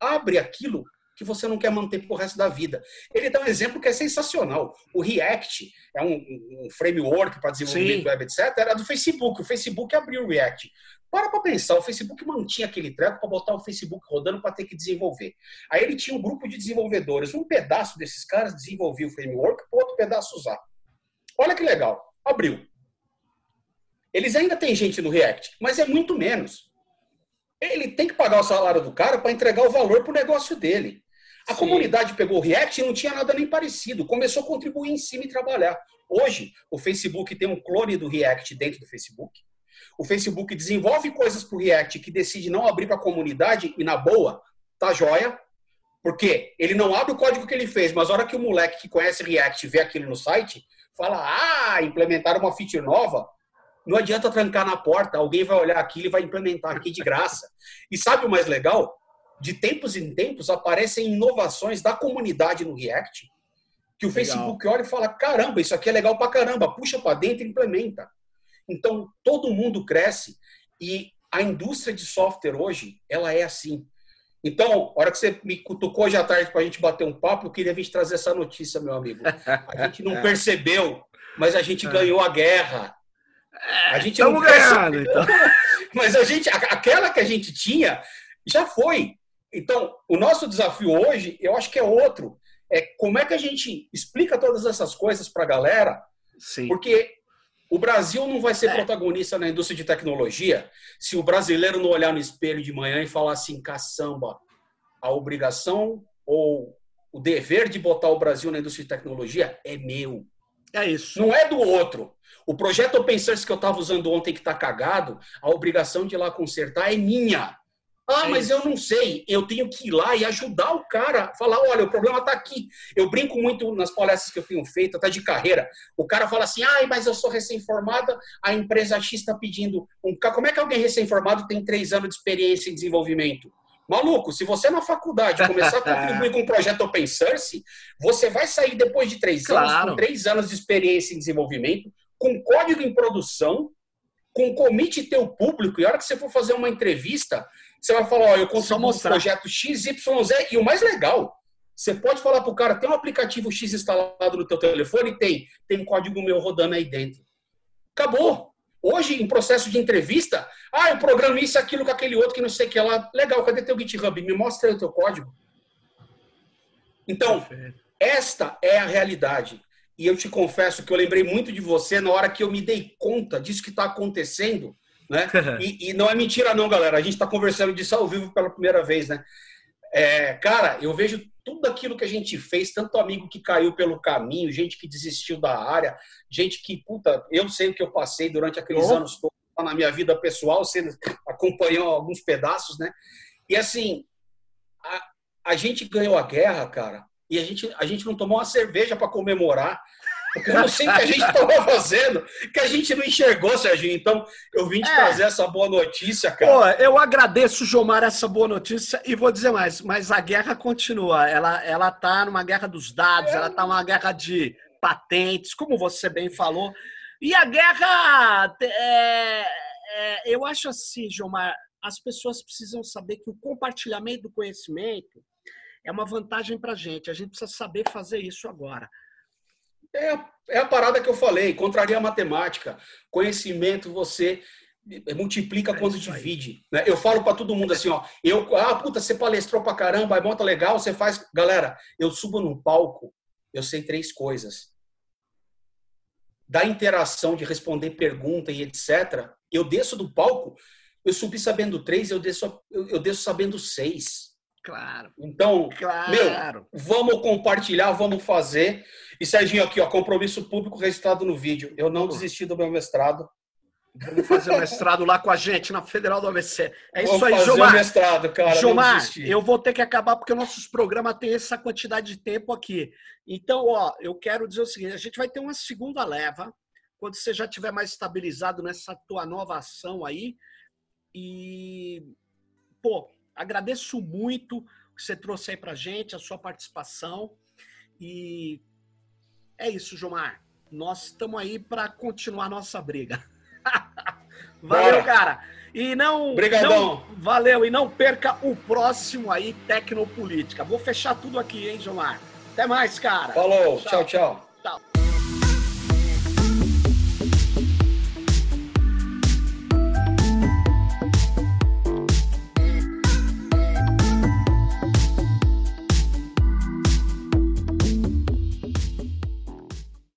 abre aquilo que você não quer manter pro resto da vida. Ele dá um exemplo que é sensacional. O React é um, um framework para desenvolvimento Sim. web, etc. Era do Facebook. O Facebook abriu o React. Para para pensar, o Facebook mantinha aquele treco para botar o Facebook rodando para ter que desenvolver. Aí ele tinha um grupo de desenvolvedores. Um pedaço desses caras desenvolvia o framework, o outro pedaço usar. Olha que legal. Abriu. Eles ainda têm gente no React, mas é muito menos. Ele tem que pagar o salário do cara para entregar o valor para o negócio dele. A Sim. comunidade pegou o React e não tinha nada nem parecido. Começou a contribuir em cima e trabalhar. Hoje, o Facebook tem um clone do React dentro do Facebook. O Facebook desenvolve coisas para o React que decide não abrir para a comunidade e, na boa, tá joia. Porque ele não abre o código que ele fez, mas a hora que o moleque que conhece React vê aquilo no site, fala: Ah, implementaram uma feature nova. Não adianta trancar na porta, alguém vai olhar aqui e vai implementar aqui de graça. E sabe o mais legal? De tempos em tempos aparecem inovações da comunidade no React que o legal. Facebook olha e fala: caramba, isso aqui é legal pra caramba, puxa para dentro e implementa. Então todo mundo cresce e a indústria de software hoje ela é assim. Então, a hora que você me cutucou já tarde para a gente bater um papo, eu queria vir trazer essa notícia, meu amigo. A gente não percebeu, mas a gente é. ganhou a guerra. A gente Estamos não ganhando, então. Mas a gente, aquela que a gente tinha, já foi. Então, o nosso desafio hoje, eu acho que é outro. É como é que a gente explica todas essas coisas para a galera? Sim. Porque o Brasil não vai ser é. protagonista na indústria de tecnologia se o brasileiro não olhar no espelho de manhã e falar assim, caçamba, a obrigação ou o dever de botar o Brasil na indústria de tecnologia é meu. É isso. Não é do outro. O projeto Open Source que eu estava usando ontem que está cagado, a obrigação de ir lá consertar é minha. Ah, é mas eu não sei. Eu tenho que ir lá e ajudar o cara. Falar, olha, o problema está aqui. Eu brinco muito nas palestras que eu tenho feito, até de carreira. O cara fala assim, ah, mas eu sou recém-formada, a empresa X está pedindo um... Como é que alguém recém-formado tem três anos de experiência em desenvolvimento? Maluco, se você na faculdade começar a contribuir com um projeto open source, você vai sair depois de três claro. anos, com três anos de experiência em desenvolvimento, com código em produção, com commit teu público, e a hora que você for fazer uma entrevista, você vai falar, ó, eu contribuo no projeto XYZ, e o mais legal, você pode falar para o cara, tem um aplicativo X instalado no teu telefone? Tem. Tem código meu rodando aí dentro. Acabou. Hoje, em processo de entrevista, ah, eu programo isso, aquilo, com aquele outro, que não sei o que lá. Legal, cadê teu GitHub? Me mostra aí o teu código. Então, Perfeito. esta é a realidade. E eu te confesso que eu lembrei muito de você na hora que eu me dei conta disso que está acontecendo. Né? e, e, não é mentira, não, galera. A gente está conversando disso ao vivo pela primeira vez, né? É, cara, eu vejo tudo aquilo que a gente fez, tanto amigo que caiu pelo caminho, gente que desistiu da área, gente que, puta, eu sei o que eu passei durante aqueles oh. anos todos na minha vida pessoal, você acompanhou alguns pedaços, né? E assim, a, a gente ganhou a guerra, cara, e a gente, a gente não tomou uma cerveja para comemorar, porque eu não sei o que a gente estava fazendo, que a gente não enxergou, Serginho. Então, eu vim te é. trazer essa boa notícia, cara. Pô, eu agradeço, Jomar, essa boa notícia e vou dizer mais, mas a guerra continua. Ela, ela tá numa guerra dos dados, é. ela tá numa guerra de patentes, como você bem falou. E a guerra, é, é, eu acho assim, Jomar, as pessoas precisam saber que o compartilhamento do conhecimento é uma vantagem para a gente. A gente precisa saber fazer isso agora. É, é a parada que eu falei, contraria a matemática. Conhecimento você multiplica é quando divide. Né? Eu falo para todo mundo assim, ó, eu, ah, puta, você palestrou para caramba, é monta legal, você faz, galera, eu subo num palco, eu sei três coisas. Da interação de responder pergunta e etc, eu desço do palco, eu subi sabendo três, eu desço, eu desço sabendo seis. Claro. Então, claro. meu, vamos compartilhar, vamos fazer. E Serginho, aqui, ó, compromisso público registrado no vídeo. Eu não desisti do meu mestrado. Vamos fazer o mestrado lá com a gente na Federal do ABC. É isso aí, Gilmar. O mestrado, cara. Gilmar, eu vou ter que acabar porque nossos programas têm essa quantidade de tempo aqui. Então, ó, eu quero dizer o seguinte: a gente vai ter uma segunda leva quando você já tiver mais estabilizado nessa tua nova ação aí. E, pô, agradeço muito o que você trouxe aí pra gente, a sua participação. E é isso, Gilmar. Nós estamos aí para continuar nossa briga. valeu, Bora. cara. E não, Obrigadão. não. Valeu. E não perca o próximo aí, Tecnopolítica. Vou fechar tudo aqui, hein, Gilmar? Até mais, cara. Falou. tchau. tchau. tchau.